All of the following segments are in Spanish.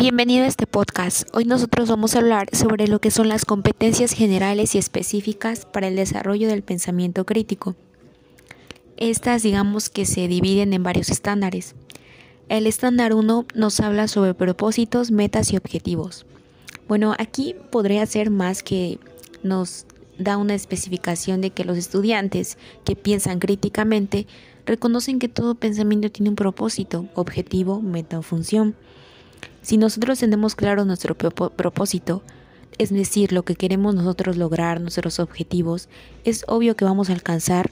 Bienvenido a este podcast. Hoy nosotros vamos a hablar sobre lo que son las competencias generales y específicas para el desarrollo del pensamiento crítico. Estas digamos que se dividen en varios estándares. El estándar 1 nos habla sobre propósitos, metas y objetivos. Bueno, aquí podría ser más que nos da una especificación de que los estudiantes que piensan críticamente reconocen que todo pensamiento tiene un propósito, objetivo, meta o función. Si nosotros tenemos claro nuestro propósito, es decir, lo que queremos nosotros lograr, nuestros objetivos, es obvio que vamos a alcanzar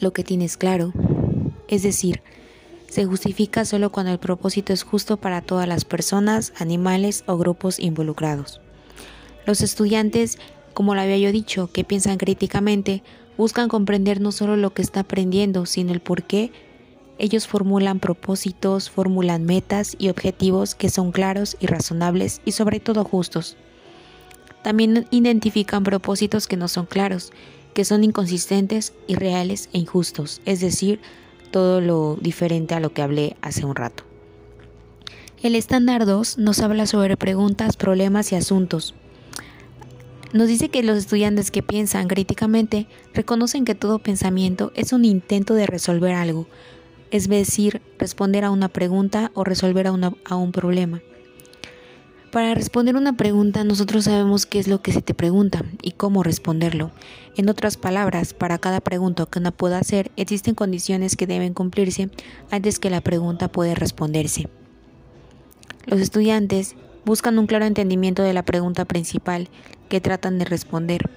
lo que tienes claro. Es decir, se justifica solo cuando el propósito es justo para todas las personas, animales o grupos involucrados. Los estudiantes, como lo había yo dicho, que piensan críticamente, buscan comprender no solo lo que está aprendiendo, sino el por qué ellos formulan propósitos, formulan metas y objetivos que son claros y razonables y sobre todo justos. También identifican propósitos que no son claros, que son inconsistentes, irreales e injustos, es decir, todo lo diferente a lo que hablé hace un rato. El estándar 2 nos habla sobre preguntas, problemas y asuntos. Nos dice que los estudiantes que piensan críticamente reconocen que todo pensamiento es un intento de resolver algo, es decir, responder a una pregunta o resolver a, un problema. Para responder una pregunta nosotros sabemos qué es lo que se te pregunta y cómo responderlo. En otras palabras, para cada pregunta que uno pueda hacer existen condiciones que deben cumplirse antes que la pregunta pueda responderse. Los estudiantes buscan un claro entendimiento de la pregunta principal que tratan de responder,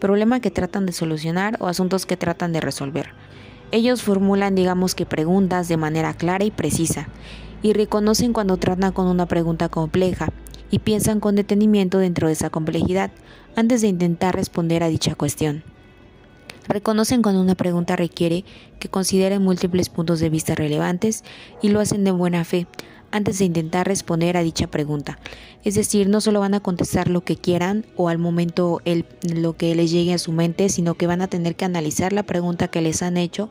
problema que tratan de solucionar o asuntos que tratan de resolver. Ellos formulan, digamos que preguntas de manera clara y precisa, y reconocen cuando tratan con una pregunta compleja, y piensan con detenimiento dentro de esa complejidad antes de intentar responder a dicha cuestión. Reconocen cuando una pregunta requiere que consideren múltiples puntos de vista relevantes y lo hacen de buena fe, antes de intentar responder a dicha pregunta. Es decir, no solo van a contestar lo que quieran o al momento el, lo que les llegue a su mente, sino que van a tener que analizar la pregunta que les han hecho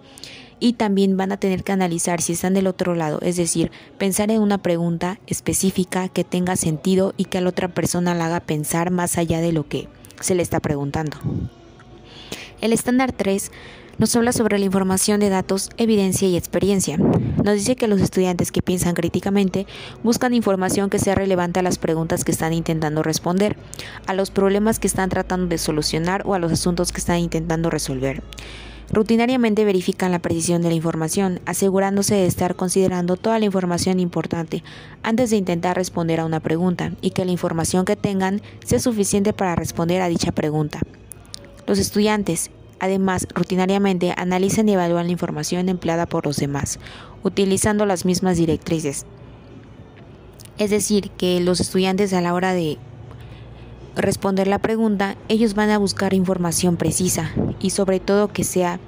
y también van a tener que analizar si están del otro lado, es decir, pensar en una pregunta específica que tenga sentido y que a la otra persona la haga pensar más allá de lo que se le está preguntando. El estándar 3 nos habla sobre la información de datos, evidencia y experiencia. Nos dice que los estudiantes que piensan críticamente buscan información que sea relevante a las preguntas que están intentando responder, a los problemas que están tratando de solucionar o a los asuntos que están intentando resolver. Rutinariamente verifican la precisión de la información, asegurándose de estar considerando toda la información importante antes de intentar responder a una pregunta y que la información que tengan sea suficiente para responder a dicha pregunta. Los estudiantes, Además, rutinariamente analizan y evalúan la información empleada por los demás, utilizando las mismas directrices. Es decir, que los estudiantes a la hora de responder la pregunta, ellos van a buscar información precisa y sobre todo que sea,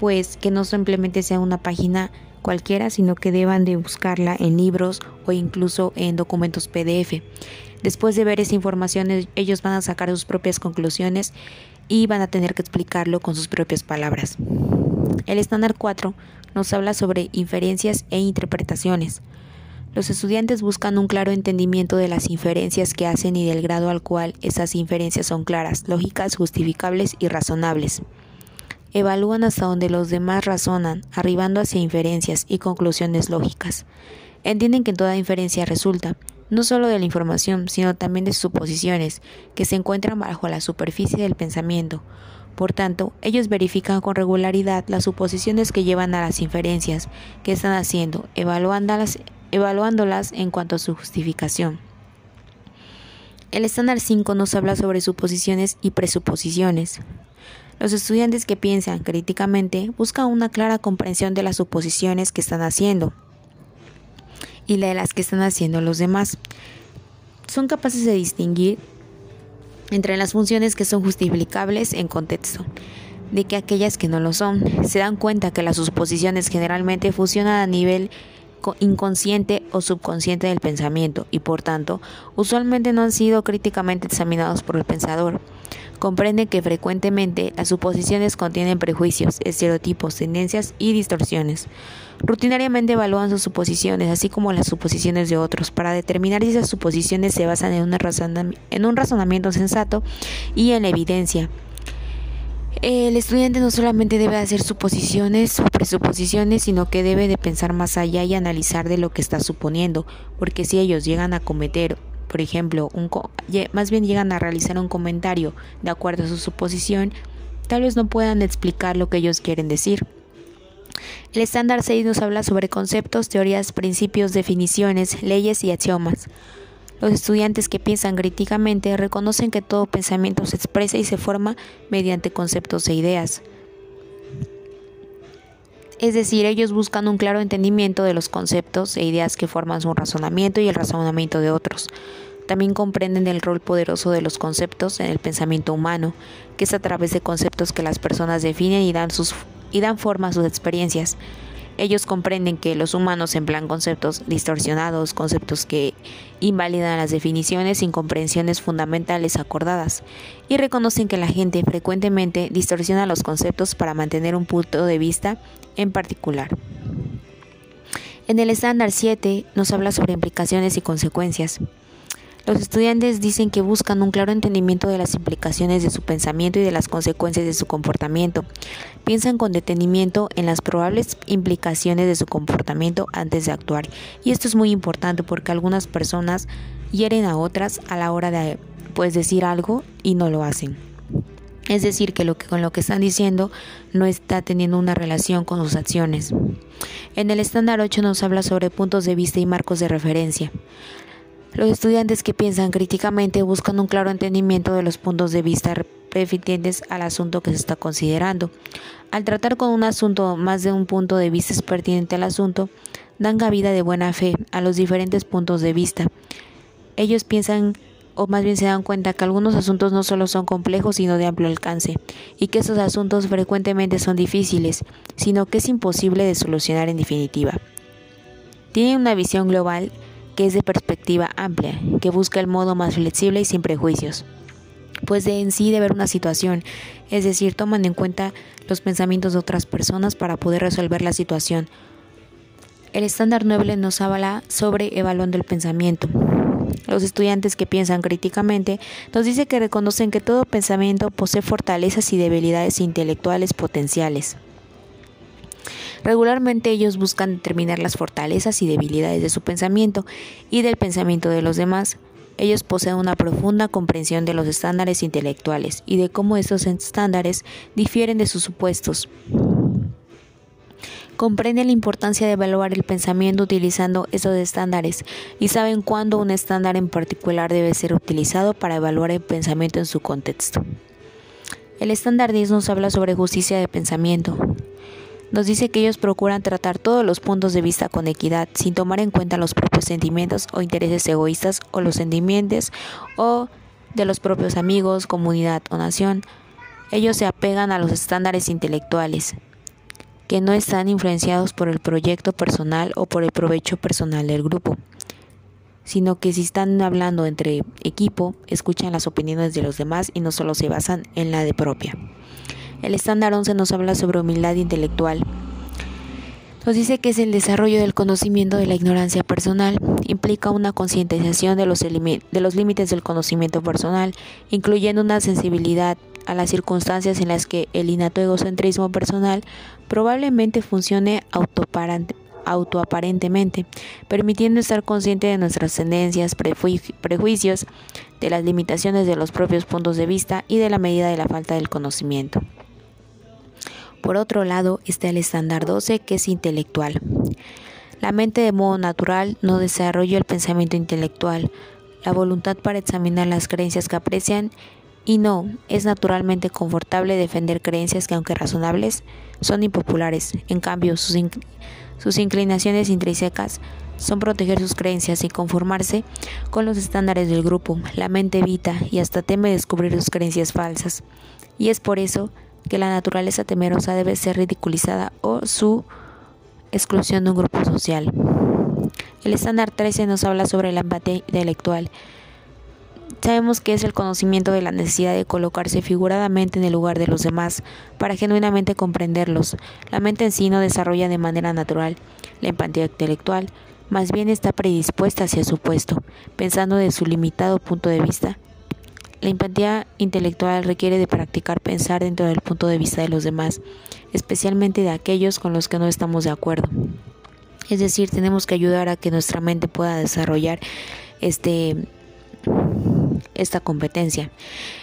pues, que no simplemente sea una página cualquiera, sino que deban de buscarla en libros o incluso en documentos PDF. Después de ver esa información, ellos van a sacar sus propias conclusiones y van a tener que explicarlo con sus propias palabras. El estándar 4 nos habla sobre inferencias e interpretaciones. Los estudiantes buscan un claro entendimiento de las inferencias que hacen y del grado al cual esas inferencias son claras, lógicas, justificables y razonables. Evalúan hasta donde los demás razonan, arribando hacia inferencias y conclusiones lógicas. Entienden que toda inferencia resulta, no solo de la información, sino también de suposiciones que se encuentran bajo la superficie del pensamiento. Por tanto, ellos verifican con regularidad las suposiciones que llevan a las inferencias que están haciendo, evaluándolas, evaluándolas en cuanto a su justificación. El estándar 5 nos habla sobre suposiciones y presuposiciones. Los estudiantes que piensan críticamente buscan una clara comprensión de las suposiciones que están haciendo y la de las que están haciendo los demás. Son capaces de distinguir entre las funciones que son justificables en contexto de que aquellas que no lo son. Se dan cuenta que las suposiciones generalmente funcionan a nivel inconsciente o subconsciente del pensamiento y por tanto usualmente no han sido críticamente examinados por el pensador. Comprenden que frecuentemente las suposiciones contienen prejuicios, estereotipos, tendencias y distorsiones. Rutinariamente evalúan sus suposiciones, así como las suposiciones de otros, para determinar si esas suposiciones se basan en, un razonamiento sensato y en la evidencia. El estudiante no solamente debe hacer suposiciones o presuposiciones, sino que debe de pensar más allá y analizar de lo que está suponiendo, porque si ellos llegan a cometer, por ejemplo, un más bien llegan a realizar un comentario de acuerdo a su suposición, tal vez no puedan explicar lo que ellos quieren decir. El estándar 6 nos habla sobre conceptos, teorías, principios, definiciones, leyes y axiomas. Los estudiantes que piensan críticamente reconocen que todo pensamiento se expresa y se forma mediante conceptos e ideas. Es decir, ellos buscan un claro entendimiento de los conceptos e ideas que forman su razonamiento y el razonamiento de otros. También comprenden el rol poderoso de los conceptos en el pensamiento humano, que es a través de conceptos que las personas definen y dan, forma a sus experiencias. Ellos comprenden que los humanos emplean conceptos distorsionados, conceptos que invalidan las definiciones sin comprensiones fundamentales acordadas, y reconocen que la gente frecuentemente distorsiona los conceptos para mantener un punto de vista en particular. En el estándar 7 nos habla sobre implicaciones y consecuencias. Los estudiantes dicen que buscan un claro entendimiento de las implicaciones de su pensamiento y de las consecuencias de su comportamiento. Piensan con detenimiento en las probables implicaciones de su comportamiento antes de actuar. Y esto es muy importante porque algunas personas hieren a otras a la hora de pues, decir algo y no lo hacen. Es decir, que, lo que con lo que están diciendo no está teniendo una relación con sus acciones. En el estándar 8 nos habla sobre puntos de vista y marcos de referencia. Los estudiantes que piensan críticamente buscan un claro entendimiento de los puntos de vista referentes al asunto que se está considerando. Al tratar con un asunto más de un punto de vista pertinente al asunto, dan cabida de buena fe a los diferentes puntos de vista. Ellos piensan o más bien se dan cuenta que algunos asuntos no solo son complejos sino de amplio alcance, y que esos asuntos frecuentemente son difíciles, sino que es imposible de solucionar en definitiva. Tienen una visión global que es de perspectiva amplia, que busca el modo más flexible y sin prejuicios. Pues de en sí de ver una situación, es decir, toman en cuenta los pensamientos de otras personas para poder resolver la situación. El estándar 9 nos habla sobre evaluando el pensamiento. Los estudiantes que piensan críticamente nos dice que reconocen que todo pensamiento posee fortalezas y debilidades intelectuales potenciales. Regularmente ellos buscan determinar las fortalezas y debilidades de su pensamiento y del pensamiento de los demás. Ellos poseen una profunda comprensión de los estándares intelectuales y de cómo estos estándares difieren de sus supuestos. Comprenden la importancia de evaluar el pensamiento utilizando esos estándares y saben cuándo un estándar en particular debe ser utilizado para evaluar el pensamiento en su contexto. El estándar 10 nos habla sobre justicia de pensamiento nos dice que ellos procuran tratar todos los puntos de vista con equidad, sin tomar en cuenta los propios sentimientos o intereses egoístas o los sentimientos o de los propios amigos, comunidad o nación. Ellos se apegan a los estándares intelectuales, que no están influenciados por el proyecto personal o por el provecho personal del grupo, sino que si están hablando entre equipo, escuchan las opiniones de los demás y no solo se basan en la de propia. El estándar 11 nos habla sobre humildad intelectual. Nos dice que es el desarrollo del conocimiento de la ignorancia personal. Implica una concientización de los, límites del conocimiento personal, incluyendo una sensibilidad a las circunstancias en las que el innato egocentrismo personal probablemente funcione autoaparentemente, permitiendo estar consciente de nuestras tendencias, prejuicios, de las limitaciones de los propios puntos de vista y de la medida de la falta del conocimiento. Por otro lado está el estándar 12 que es intelectual. La mente de modo natural no desarrolla el pensamiento intelectual, la voluntad para examinar las creencias que aprecian y no, es naturalmente confortable defender creencias que aunque razonables son impopulares. En cambio, sus, sus inclinaciones intrínsecas son proteger sus creencias y conformarse con los estándares del grupo. La mente evita y hasta teme descubrir sus creencias falsas. Y es por eso que la naturaleza temerosa debe ser ridiculizada o su exclusión de un grupo social. El estándar 13 nos habla sobre la empatía intelectual. Sabemos que es el conocimiento de la necesidad de colocarse figuradamente en el lugar de los demás para genuinamente comprenderlos. La mente en sí no desarrolla de manera natural la empatía intelectual, más bien está predispuesta hacia su puesto, pensando de su limitado punto de vista. La empatía intelectual requiere de practicar pensar dentro del punto de vista de los demás, especialmente de aquellos con los que no estamos de acuerdo. Es decir, tenemos que ayudar a que nuestra mente pueda desarrollar este esta competencia.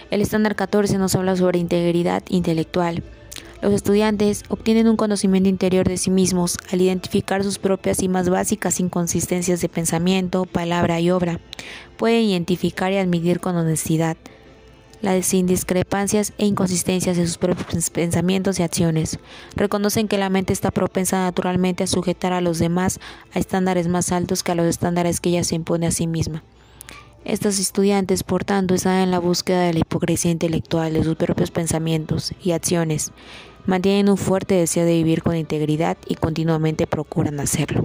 El estándar 14 nos habla sobre integridad intelectual. Los estudiantes obtienen un conocimiento interior de sí mismos al identificar sus propias y más básicas inconsistencias de pensamiento, palabra y obra. Pueden identificar y admitir con honestidad las indiscrepancias e inconsistencias de sus propios pensamientos y acciones. Reconocen que la mente está propensa naturalmente a sujetar a los demás a estándares más altos que a los estándares que ella se impone a sí misma. Estos estudiantes, por tanto, están en la búsqueda de la hipocresía intelectual de sus propios pensamientos y acciones. Mantienen un fuerte deseo de vivir con integridad y continuamente procuran hacerlo.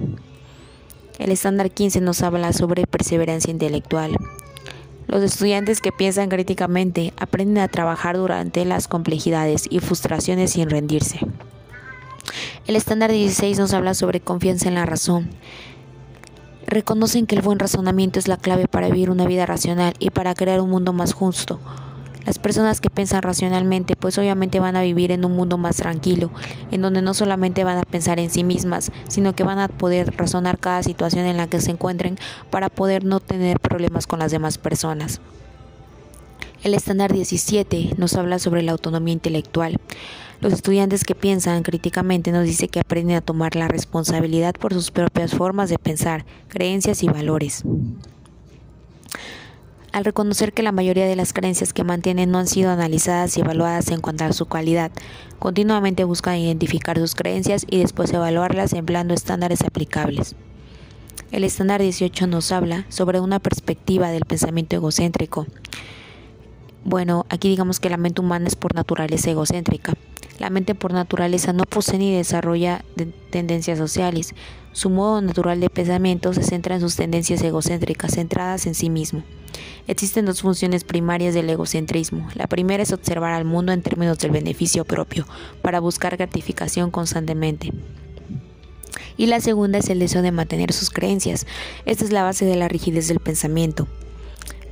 El estándar 15 nos habla sobre perseverancia intelectual. Los estudiantes que piensan críticamente aprenden a trabajar durante las complejidades y frustraciones sin rendirse. El estándar 16 nos habla sobre confianza en la razón reconocen que el buen razonamiento es la clave para vivir una vida racional y para crear un mundo más justo. Las personas que piensan racionalmente pues obviamente van a vivir en un mundo más tranquilo, en donde no solamente van a pensar en sí mismas, sino que van a poder razonar cada situación en la que se encuentren para poder no tener problemas con las demás personas. El estándar 17 nos habla sobre la autonomía intelectual. Los estudiantes que piensan críticamente nos dice que aprenden a tomar la responsabilidad por sus propias formas de pensar, creencias y valores. Al reconocer que la mayoría de las creencias que mantienen no han sido analizadas y evaluadas en cuanto a su calidad, continuamente buscan identificar sus creencias y después evaluarlas empleando estándares aplicables. El estándar 18 nos habla sobre una perspectiva del pensamiento egocéntrico. Bueno, aquí digamos que la mente humana es por naturaleza egocéntrica. La mente por naturaleza no posee ni desarrolla tendencias sociales. Su modo natural de pensamiento se centra en sus tendencias egocéntricas, centradas en sí mismo. Existen dos funciones primarias del egocentrismo. La primera es observar al mundo en términos del beneficio propio, para buscar gratificación constantemente. Y la segunda es el deseo de mantener sus creencias. Esta es la base de la rigidez del pensamiento.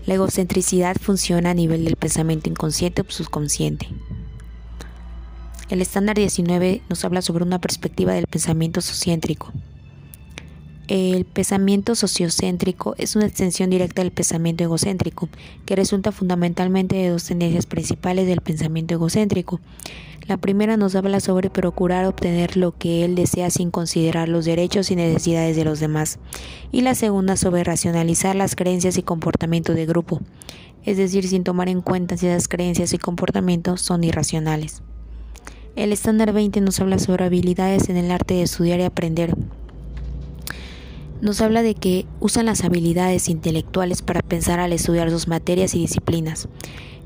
La egocentricidad funciona a nivel del pensamiento inconsciente o subconsciente. El estándar 19 nos habla sobre una perspectiva del pensamiento sociocéntrico. El pensamiento sociocéntrico es una extensión directa del pensamiento egocéntrico, que resulta fundamentalmente de dos tendencias principales del pensamiento egocéntrico. La primera nos habla sobre procurar obtener lo que él desea sin considerar los derechos y necesidades de los demás, y la segunda sobre racionalizar las creencias y comportamiento de grupo, es decir, sin tomar en cuenta si esas creencias y comportamientos son irracionales. El estándar 20 nos habla sobre habilidades en el arte de estudiar y aprender. Nos habla de que usan las habilidades intelectuales para pensar al estudiar sus materias y disciplinas.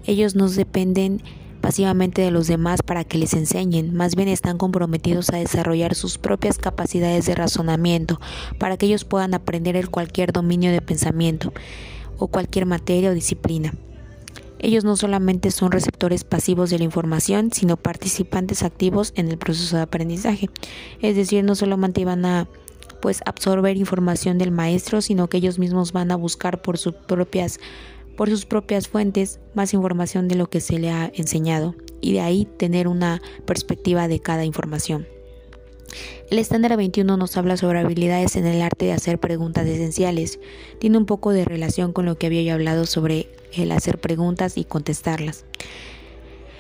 Ellos no dependen pasivamente de los demás para que les enseñen, más bien están comprometidos a desarrollar sus propias capacidades de razonamiento para que ellos puedan aprender el cualquier dominio de pensamiento o cualquier materia o disciplina. Ellos no solamente son receptores pasivos de la información, sino participantes activos en el proceso de aprendizaje. Es decir, no solamente van a pues absorber información del maestro, sino que ellos mismos van a buscar por sus propias por sus propias fuentes más información de lo que se le ha enseñado y de ahí tener una perspectiva de cada información. El estándar 21 nos habla sobre habilidades en el arte de hacer preguntas esenciales. Tiene un poco de relación con lo que había yo hablado sobre el hacer preguntas y contestarlas.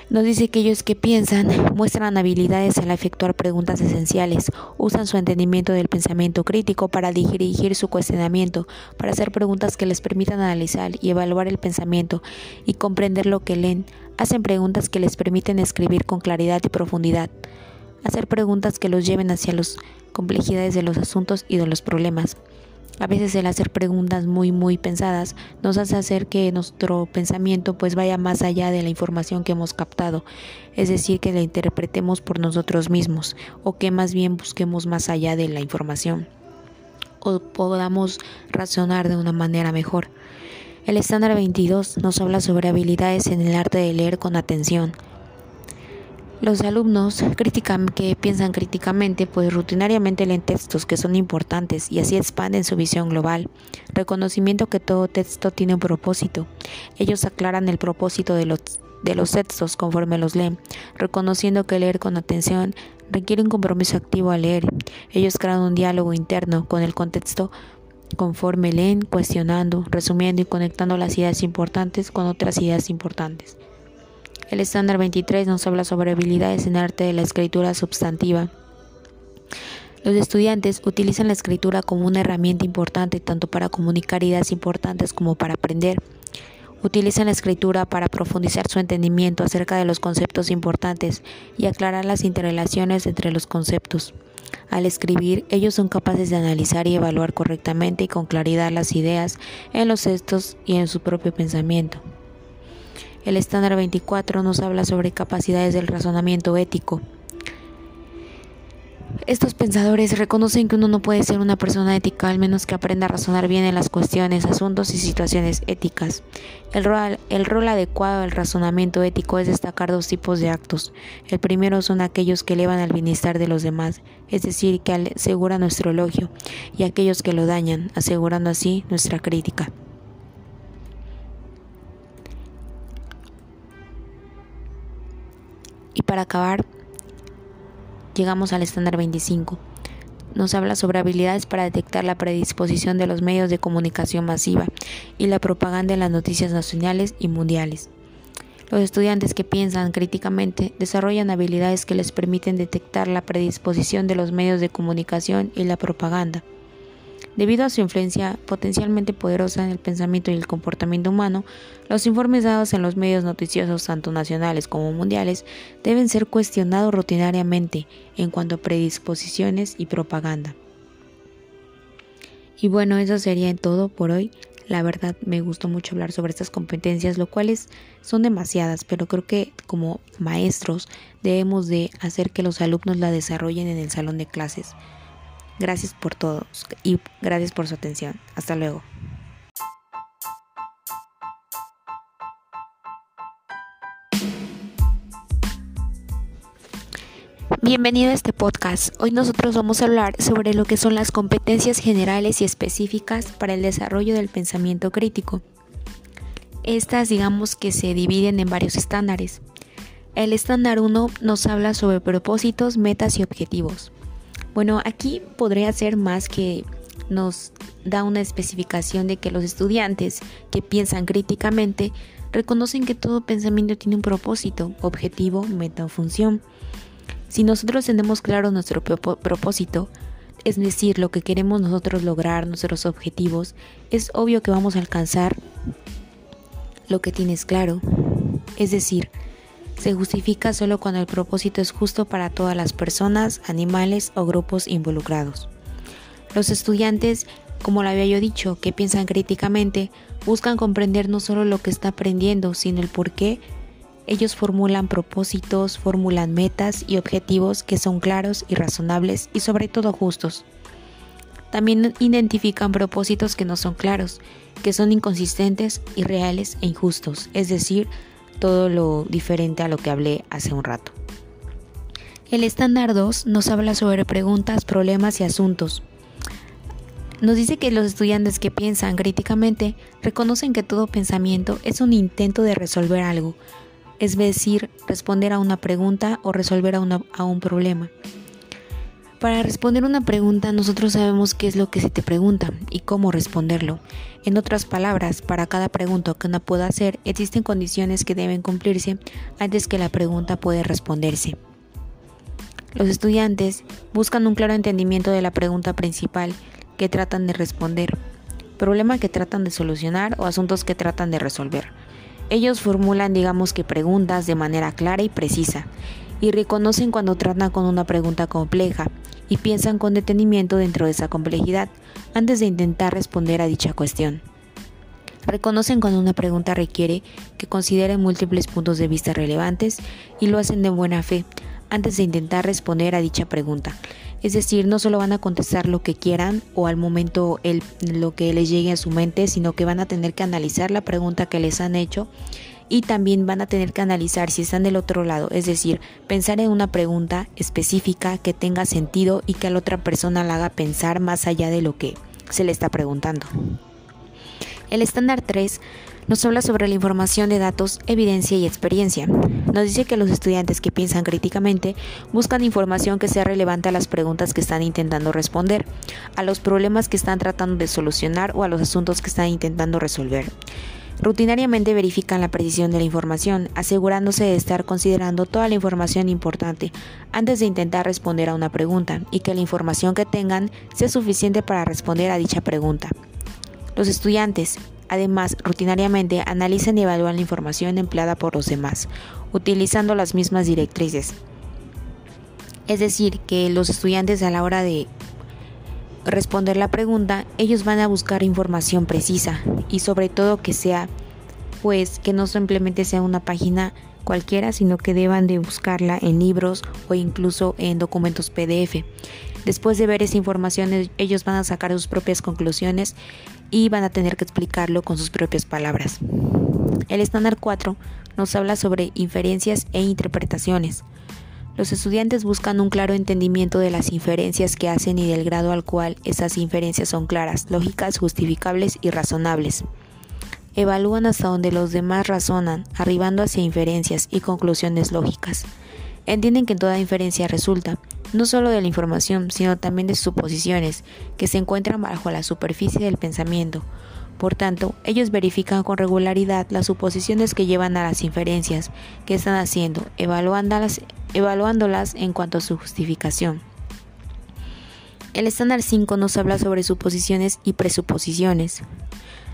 Nos dice que ellos que piensan muestran habilidades al efectuar preguntas esenciales, usan su entendimiento del pensamiento crítico para dirigir su cuestionamiento, para hacer preguntas que les permitan analizar y evaluar el pensamiento y comprender lo que leen, hacen preguntas que les permiten escribir con claridad y profundidad hacer preguntas que los lleven hacia las complejidades de los asuntos y de los problemas. A veces el hacer preguntas muy muy pensadas nos hace hacer que nuestro pensamiento pues vaya más allá de la información que hemos captado, es decir, que la interpretemos por nosotros mismos o que más bien busquemos más allá de la información o podamos razonar de una manera mejor. El estándar 22 nos habla sobre habilidades en el arte de leer con atención. Los alumnos que piensan críticamente, pues rutinariamente leen textos que son importantes y así expanden su visión global. Reconocimiento que todo texto tiene un propósito. Ellos aclaran el propósito de los, de los textos conforme los leen, reconociendo que leer con atención requiere un compromiso activo al leer. Ellos crean un diálogo interno con el contexto conforme leen, cuestionando, resumiendo y conectando las ideas importantes con otras ideas importantes. El estándar 23 nos habla sobre habilidades en arte de la escritura substantiva. Los estudiantes utilizan la escritura como una herramienta importante tanto para comunicar ideas importantes como para aprender. Utilizan la escritura para profundizar su entendimiento acerca de los conceptos importantes y aclarar las interrelaciones entre los conceptos. Al escribir, ellos son capaces de analizar y evaluar correctamente y con claridad las ideas en los textos y en su propio pensamiento. El estándar 24 nos habla sobre capacidades del razonamiento ético. Estos pensadores reconocen que uno no puede ser una persona ética al menos que aprenda a razonar bien en las cuestiones, asuntos y situaciones éticas. El rol, el rol, adecuado del razonamiento ético es destacar dos tipos de actos. El primero son aquellos que elevan al bienestar de los demás, es decir, que aseguran nuestro elogio, y aquellos que lo dañan, asegurando así nuestra crítica. Para acabar, llegamos al estándar 25. Nos habla sobre habilidades para detectar la predisposición de los medios de comunicación masiva y la propaganda en las noticias nacionales y mundiales. Los estudiantes que piensan críticamente desarrollan habilidades que les permiten detectar la predisposición de los medios de comunicación y la propaganda. Debido a su influencia potencialmente poderosa en el pensamiento y el comportamiento humano, los informes dados en los medios noticiosos, tanto nacionales como mundiales, deben ser cuestionados rutinariamente en cuanto a predisposiciones y propaganda. Y bueno, eso sería todo por hoy. La verdad me gustó mucho hablar sobre estas competencias, lo cuales son demasiadas, pero creo que como maestros debemos de hacer que los alumnos la desarrollen en el salón de clases. Gracias por todos y gracias por su atención. Hasta luego. Bienvenido a este podcast. Hoy nosotros vamos a hablar sobre lo que son las competencias generales y específicas para el desarrollo del pensamiento crítico. Estas digamos que se dividen en varios estándares. El estándar 1 nos habla sobre propósitos, metas y objetivos. Bueno, aquí podría ser más que nos da una especificación de que los estudiantes que piensan críticamente reconocen que todo pensamiento tiene un propósito, objetivo, meta o función. Si nosotros tenemos claro nuestro propósito, es decir, lo que queremos nosotros lograr, nuestros objetivos, es obvio que vamos a alcanzar lo que tienes claro. Es decir, se justifica solo cuando el propósito es justo para todas las personas, animales o grupos involucrados. Los estudiantes, como lo había yo dicho, que piensan críticamente, buscan comprender no solo lo que está aprendiendo, sino el por qué. Ellos formulan propósitos, formulan metas y objetivos que son claros y razonables y sobre todo justos. También identifican propósitos que no son claros, que son inconsistentes, irreales e injustos, es decir, todo lo diferente a lo que hablé hace un rato. El estándar 2 nos habla sobre preguntas, problemas y asuntos. Nos dice que los estudiantes que piensan críticamente reconocen que todo pensamiento es un intento de resolver algo, es decir, responder a una pregunta o resolver a, a un problema. Para responder una pregunta nosotros sabemos qué es lo que se te pregunta y cómo responderlo. En otras palabras, para cada pregunta que uno pueda hacer existen condiciones que deben cumplirse antes que la pregunta pueda responderse. Los estudiantes buscan un claro entendimiento de la pregunta principal que tratan de responder, problema que tratan de solucionar o asuntos que tratan de resolver. Ellos formulan, digamos que preguntas de manera clara y precisa y reconocen cuando tratan con una pregunta compleja y piensan con detenimiento dentro de esa complejidad antes de intentar responder a dicha cuestión. Reconocen cuando una pregunta requiere que consideren múltiples puntos de vista relevantes y lo hacen de buena fe antes de intentar responder a dicha pregunta. Es decir, no solo van a contestar lo que quieran o al momento lo que les llegue a su mente, sino que van a tener que analizar la pregunta que les han hecho y también van a tener que analizar si están del otro lado, es decir, pensar en una pregunta específica que tenga sentido y que a la otra persona la haga pensar más allá de lo que se le está preguntando. El estándar 3 nos habla sobre la información de datos, evidencia y experiencia. Nos dice que los estudiantes que piensan críticamente buscan información que sea relevante a las preguntas que están intentando responder, a los problemas que están tratando de solucionar o a los asuntos que están intentando resolver. Rutinariamente verifican la precisión de la información, asegurándose de estar considerando toda la información importante antes de intentar responder a una pregunta y que la información que tengan sea suficiente para responder a dicha pregunta. Los estudiantes, además, rutinariamente analizan y evalúan la información empleada por los demás, utilizando las mismas directrices. Es decir, que los estudiantes a la hora de responder la pregunta, ellos van a buscar información precisa y sobre todo que sea, pues, que no simplemente sea una página cualquiera, sino que deban de buscarla en libros o incluso en documentos PDF. Después de ver esa información, ellos van a sacar sus propias conclusiones y van a tener que explicarlo con sus propias palabras. El estándar 4 nos habla sobre inferencias e interpretaciones. Los estudiantes buscan un claro entendimiento de las inferencias que hacen y del grado al cual esas inferencias son claras, lógicas, justificables y razonables. Evalúan hasta donde los demás razonan, arribando hacia inferencias y conclusiones lógicas. Entienden que toda inferencia resulta, no solo de la información, sino también de suposiciones que se encuentran bajo la superficie del pensamiento. Por tanto, ellos verifican con regularidad las suposiciones que llevan a las inferencias que están haciendo, evaluándolas, evaluándolas en cuanto a su justificación. El estándar 5 nos habla sobre suposiciones y presuposiciones.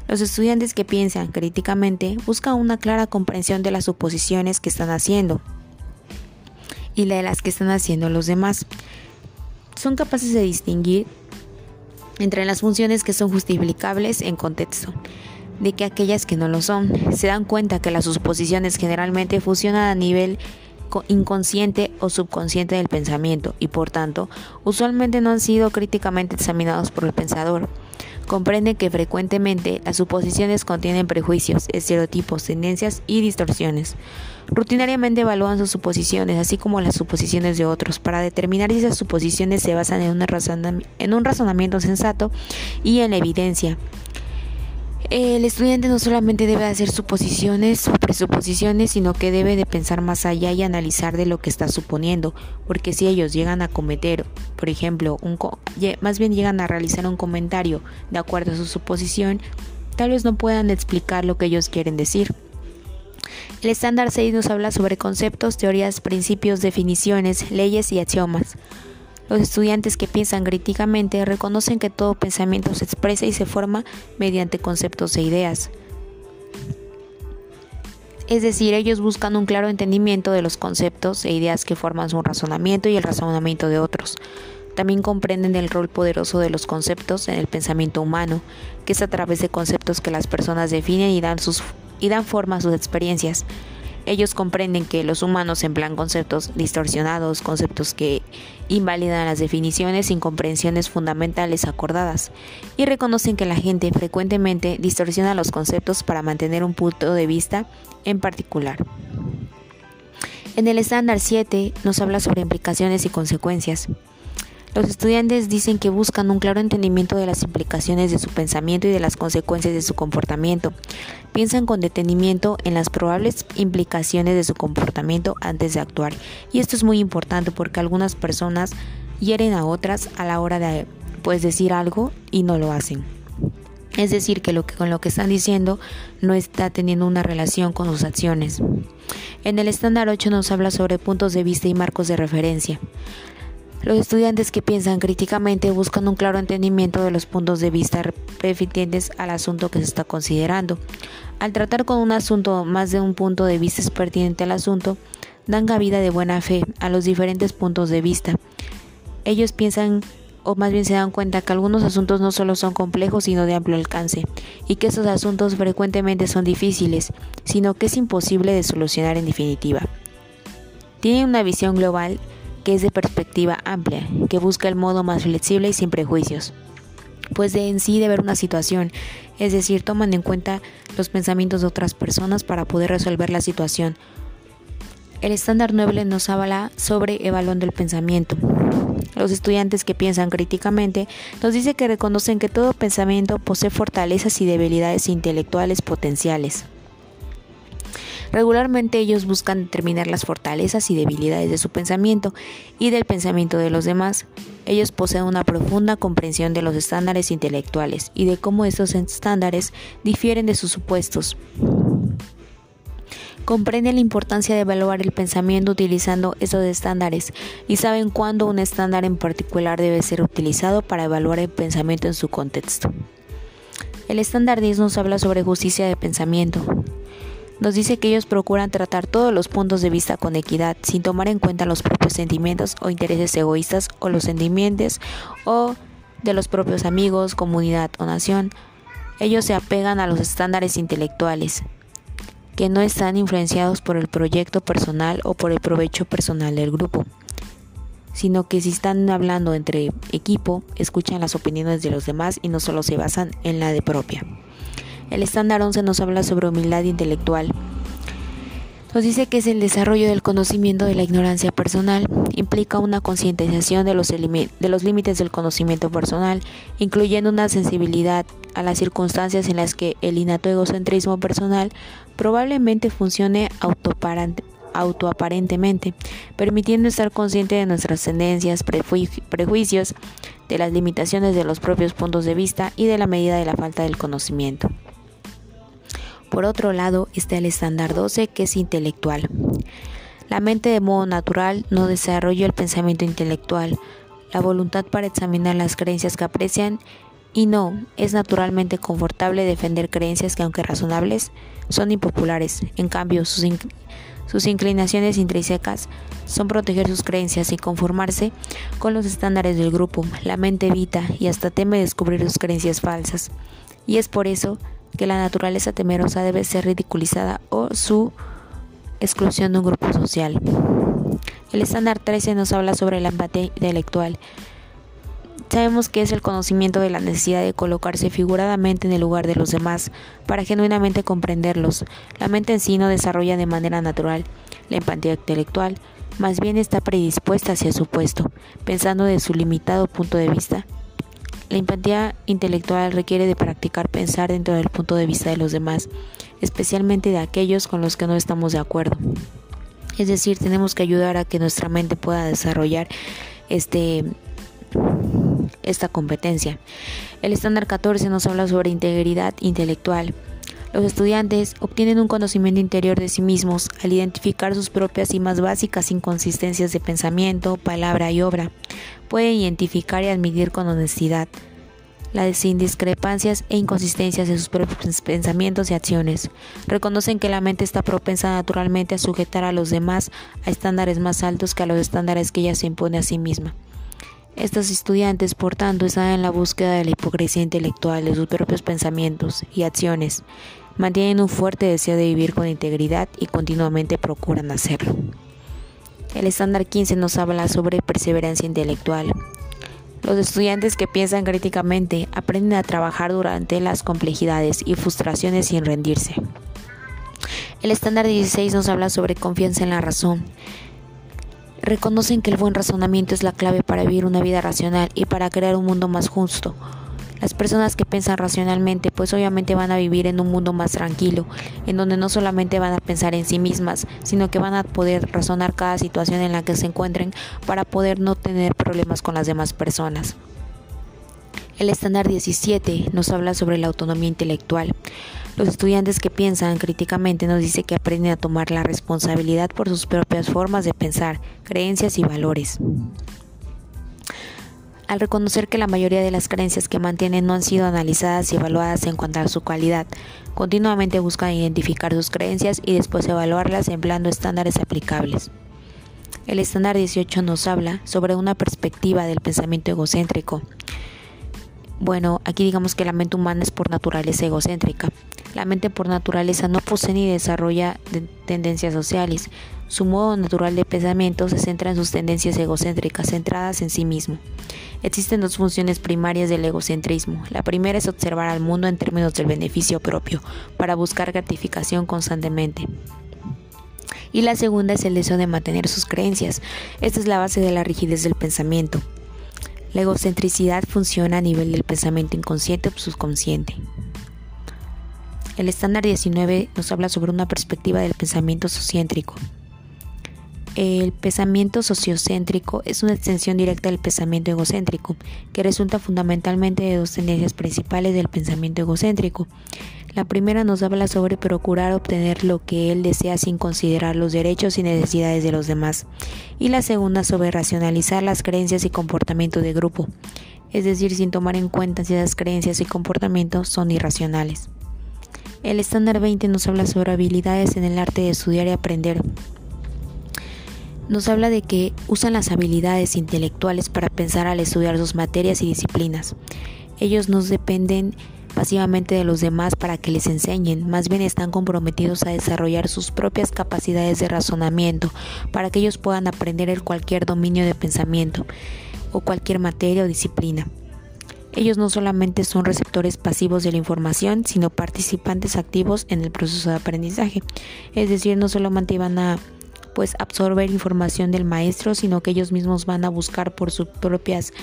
Los estudiantes que piensan críticamente buscan una clara comprensión de las suposiciones que están haciendo y de las que están haciendo los demás. Son capaces de distinguir entre las funciones que son justificables en contexto de que aquellas que no lo son. Se dan cuenta que las suposiciones generalmente funcionan a nivel inconsciente o subconsciente del pensamiento y por tanto usualmente no han sido críticamente examinados por el pensador. Comprende que frecuentemente las suposiciones contienen prejuicios, estereotipos, tendencias y distorsiones. Rutinariamente evalúan sus suposiciones, así como las suposiciones de otros, para determinar si esas suposiciones se basan en, un razonamiento sensato y en la evidencia. El estudiante no solamente debe hacer suposiciones o presuposiciones, sino que debe de pensar más allá y analizar de lo que está suponiendo, porque si ellos llegan a cometer, por ejemplo, un más bien llegan a realizar un comentario de acuerdo a su suposición, tal vez no puedan explicar lo que ellos quieren decir. El estándar 6 nos habla sobre conceptos, teorías, principios, definiciones, leyes y axiomas. Los estudiantes que piensan críticamente reconocen que todo pensamiento se expresa y se forma mediante conceptos e ideas. Es decir, ellos buscan un claro entendimiento de los conceptos e ideas que forman su razonamiento y el razonamiento de otros. También comprenden el rol poderoso de los conceptos en el pensamiento humano, que es a través de conceptos que las personas definen y dan, sus, y dan forma a sus experiencias. Ellos comprenden que los humanos emplean conceptos distorsionados, conceptos que invalidan las definiciones sin comprensiones fundamentales acordadas, y reconocen que la gente frecuentemente distorsiona los conceptos para mantener un punto de vista en particular. En el estándar 7 nos habla sobre implicaciones y consecuencias. Los estudiantes dicen que buscan un claro entendimiento de las implicaciones de su pensamiento y de las consecuencias de su comportamiento. Piensan con detenimiento en las probables implicaciones de su comportamiento antes de actuar. Y esto es muy importante porque algunas personas hieren a otras a la hora de pues, decir algo y no lo hacen. Es decir, que, lo que con lo que están diciendo no está teniendo una relación con sus acciones. En el estándar 8 nos habla sobre puntos de vista y marcos de referencia. Los estudiantes que piensan críticamente buscan un claro entendimiento de los puntos de vista referentes al asunto que se está considerando. Al tratar con un asunto más de un punto de vista pertinente al asunto, dan cabida de buena fe a los diferentes puntos de vista. Ellos piensan o más bien se dan cuenta que algunos asuntos no solo son complejos sino de amplio alcance, y que esos asuntos frecuentemente son difíciles, sino que es imposible de solucionar en definitiva. Tienen una visión global que es de perspectiva amplia, que busca el modo más flexible y sin prejuicios. Pues de en sí de ver una situación, es decir, toman en cuenta los pensamientos de otras personas para poder resolver la situación. El estándar 9 nos habla sobre evaluando el pensamiento. Los estudiantes que piensan críticamente nos dice que reconocen que todo pensamiento posee fortalezas y debilidades intelectuales potenciales. Regularmente ellos buscan determinar las fortalezas y debilidades de su pensamiento y del pensamiento de los demás. Ellos poseen una profunda comprensión de los estándares intelectuales y de cómo estos estándares difieren de sus supuestos. Comprenden la importancia de evaluar el pensamiento utilizando esos estándares y saben cuándo un estándar en particular debe ser utilizado para evaluar el pensamiento en su contexto. El estándar 10 nos habla sobre justicia de pensamiento nos dice que ellos procuran tratar todos los puntos de vista con equidad, sin tomar en cuenta los propios sentimientos o intereses egoístas o los sentimientos o de los propios amigos, comunidad o nación. Ellos se apegan a los estándares intelectuales, que no están influenciados por el proyecto personal o por el provecho personal del grupo, sino que si están hablando entre equipo, escuchan las opiniones de los demás y no solo se basan en la de propia. El estándar 11 nos habla sobre humildad intelectual. Nos dice que es el desarrollo del conocimiento de la ignorancia personal, implica una concientización de los, de los límites del conocimiento personal, incluyendo una sensibilidad a las circunstancias en las que el innato egocentrismo personal probablemente funcione autoaparentemente, permitiendo estar consciente de nuestras tendencias, prejuicios, de las limitaciones de los propios puntos de vista y de la medida de la falta del conocimiento. Por otro lado está el estándar 12 que es intelectual. La mente de modo natural no desarrolla el pensamiento intelectual, la voluntad para examinar las creencias que aprecian y no, es naturalmente confortable defender creencias que aunque razonables son impopulares. En cambio, sus, inclinaciones intrínsecas son proteger sus creencias y conformarse con los estándares del grupo. La mente evita y hasta teme descubrir sus creencias falsas. Y es por eso que la naturaleza temerosa debe ser ridiculizada o su exclusión de un grupo social. El estándar 13 nos habla sobre la empatía intelectual. Sabemos que es el conocimiento de la necesidad de colocarse figuradamente en el lugar de los demás para genuinamente comprenderlos. La mente en sí no desarrolla de manera natural la empatía intelectual, más bien está predispuesta hacia su puesto, pensando de su limitado punto de vista la empatía intelectual requiere de practicar pensar dentro del punto de vista de los demás, especialmente de aquellos con los que no estamos de acuerdo. Es decir, tenemos que ayudar a que nuestra mente pueda desarrollar este esta competencia. El estándar 14 nos habla sobre integridad intelectual. Los estudiantes obtienen un conocimiento interior de sí mismos al identificar sus propias y más básicas inconsistencias de pensamiento, palabra y obra. Pueden identificar y admitir con honestidad las indiscrepancias e inconsistencias de sus propios pensamientos y acciones. Reconocen que la mente está propensa naturalmente a sujetar a los demás a estándares más altos que a los estándares que ella se impone a sí misma. Estos estudiantes, por tanto, están en la búsqueda de la hipocresía intelectual de sus propios pensamientos y acciones mantienen un fuerte deseo de vivir con integridad y continuamente procuran hacerlo. El estándar 15 nos habla sobre perseverancia intelectual. Los estudiantes que piensan críticamente aprenden a trabajar durante las complejidades y frustraciones sin rendirse. El estándar 16 nos habla sobre confianza en la razón. Reconocen que el buen razonamiento es la clave para vivir una vida racional y para crear un mundo más justo, las personas que piensan racionalmente pues obviamente van a vivir en un mundo más tranquilo, en donde no solamente van a pensar en sí mismas, sino que van a poder razonar cada situación en la que se encuentren para poder no tener problemas con las demás personas. El estándar 17 nos habla sobre la autonomía intelectual. Los estudiantes que piensan críticamente nos dice que aprenden a tomar la responsabilidad por sus propias formas de pensar, creencias y valores. Al reconocer que la mayoría de las creencias que mantienen no han sido analizadas y evaluadas en cuanto a su calidad, continuamente buscan identificar sus creencias y después evaluarlas empleando estándares aplicables. El estándar 18 nos habla sobre una perspectiva del pensamiento egocéntrico. Bueno, aquí digamos que la mente humana es por naturaleza egocéntrica. La mente por naturaleza no posee ni desarrolla tendencias sociales. Su modo natural de pensamiento se centra en sus tendencias egocéntricas, centradas en sí mismo. Existen dos funciones primarias del egocentrismo. La primera es observar al mundo en términos del beneficio propio, para buscar gratificación constantemente. Y la segunda es el deseo de mantener sus creencias. Esta es la base de la rigidez del pensamiento. La egocentricidad funciona a nivel del pensamiento inconsciente o subconsciente. El estándar 19 nos habla sobre una perspectiva del pensamiento sociéntrico. El pensamiento sociocéntrico es una extensión directa del pensamiento egocéntrico, que resulta fundamentalmente de dos tendencias principales del pensamiento egocéntrico. La primera nos habla sobre procurar obtener lo que él desea sin considerar los derechos y necesidades de los demás, y la segunda sobre racionalizar las creencias y comportamientos de grupo, es decir, sin tomar en cuenta si esas creencias y comportamientos son irracionales. El estándar 20 nos habla sobre habilidades en el arte de estudiar y aprender, nos habla de que usan las habilidades intelectuales para pensar al estudiar sus materias y disciplinas. Ellos no dependen pasivamente de los demás para que les enseñen, más bien están comprometidos a desarrollar sus propias capacidades de razonamiento para que ellos puedan aprender el cualquier dominio de pensamiento o cualquier materia o disciplina. Ellos no solamente son receptores pasivos de la información, sino participantes activos en el proceso de aprendizaje. Es decir, no solamente van a pues absorber información del maestro, sino que ellos mismos van a buscar por sus propias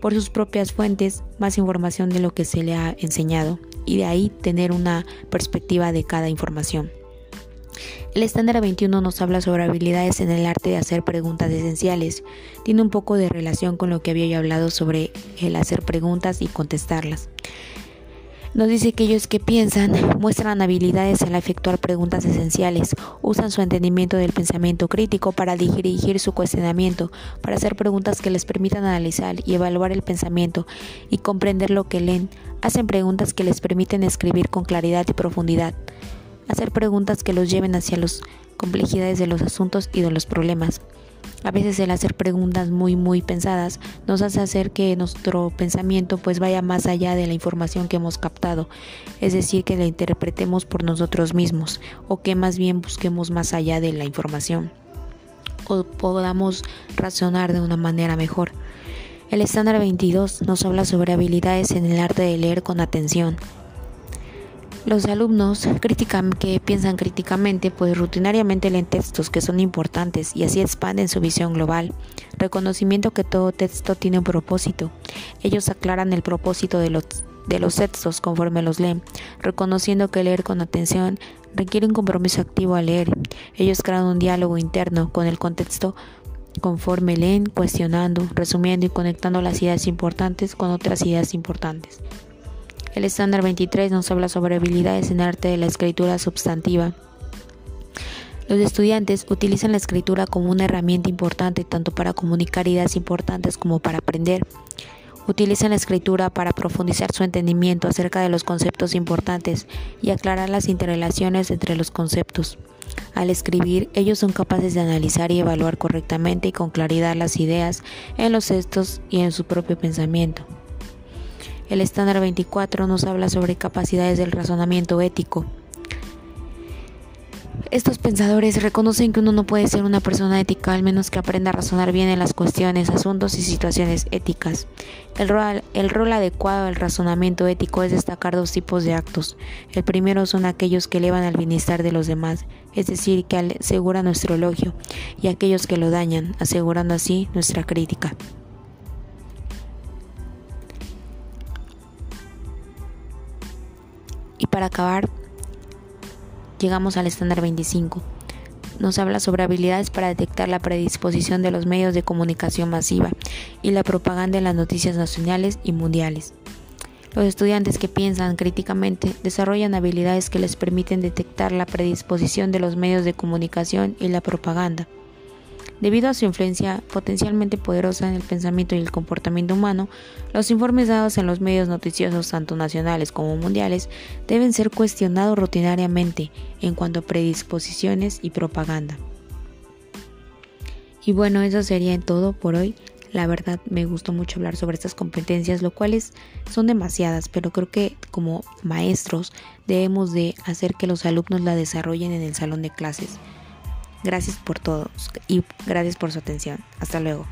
por sus propias fuentes más información de lo que se le ha enseñado y de ahí tener una perspectiva de cada información. El estándar 21 nos habla sobre habilidades en el arte de hacer preguntas esenciales. Tiene un poco de relación con lo que había yo hablado sobre el hacer preguntas y contestarlas. Nos dice que ellos que piensan muestran habilidades en efectuar preguntas esenciales, usan su entendimiento del pensamiento crítico para dirigir su cuestionamiento, para hacer preguntas que les permitan analizar y evaluar el pensamiento y comprender lo que leen, hacen preguntas que les permiten escribir con claridad y profundidad, hacer preguntas que los lleven hacia las complejidades de los asuntos y de los problemas. A veces el hacer preguntas muy muy pensadas nos hace hacer que nuestro pensamiento pues vaya más allá de la información que hemos captado, es decir, que la interpretemos por nosotros mismos o que más bien busquemos más allá de la información o podamos razonar de una manera mejor. El estándar 22 nos habla sobre habilidades en el arte de leer con atención, los alumnos que piensan críticamente, pues rutinariamente leen textos que son importantes y así expanden su visión global. Reconocimiento que todo texto tiene un propósito. Ellos aclaran el propósito de los, de los textos conforme los leen, reconociendo que leer con atención requiere un compromiso activo al leer. Ellos crean un diálogo interno con el contexto conforme leen, cuestionando, resumiendo y conectando las ideas importantes con otras ideas importantes. El estándar 23 nos habla sobre habilidades en arte de la escritura substantiva. Los estudiantes utilizan la escritura como una herramienta importante tanto para comunicar ideas importantes como para aprender. Utilizan la escritura para profundizar su entendimiento acerca de los conceptos importantes y aclarar las interrelaciones entre los conceptos. Al escribir, ellos son capaces de analizar y evaluar correctamente y con claridad las ideas en los textos y en su propio pensamiento. El estándar 24 nos habla sobre capacidades del razonamiento ético. Estos pensadores reconocen que uno no puede ser una persona ética al menos que aprenda a razonar bien en las cuestiones, asuntos y situaciones éticas. El rol, adecuado del razonamiento ético es destacar dos tipos de actos. El primero son aquellos que elevan al bienestar de los demás, es decir, que aseguran nuestro elogio, y aquellos que lo dañan, asegurando así nuestra crítica. Para acabar, llegamos al estándar 25. Nos habla sobre habilidades para detectar la predisposición de los medios de comunicación masiva y la propaganda en las noticias nacionales y mundiales. Los estudiantes que piensan críticamente desarrollan habilidades que les permiten detectar la predisposición de los medios de comunicación y la propaganda. Debido a su influencia potencialmente poderosa en el pensamiento y el comportamiento humano, los informes dados en los medios noticiosos, tanto nacionales como mundiales, deben ser cuestionados rutinariamente en cuanto a predisposiciones y propaganda. Y bueno, eso sería en todo por hoy. La verdad me gustó mucho hablar sobre estas competencias, lo cuales son demasiadas, pero creo que como maestros debemos de hacer que los alumnos la desarrollen en el salón de clases. Gracias por todos y gracias por su atención. Hasta luego.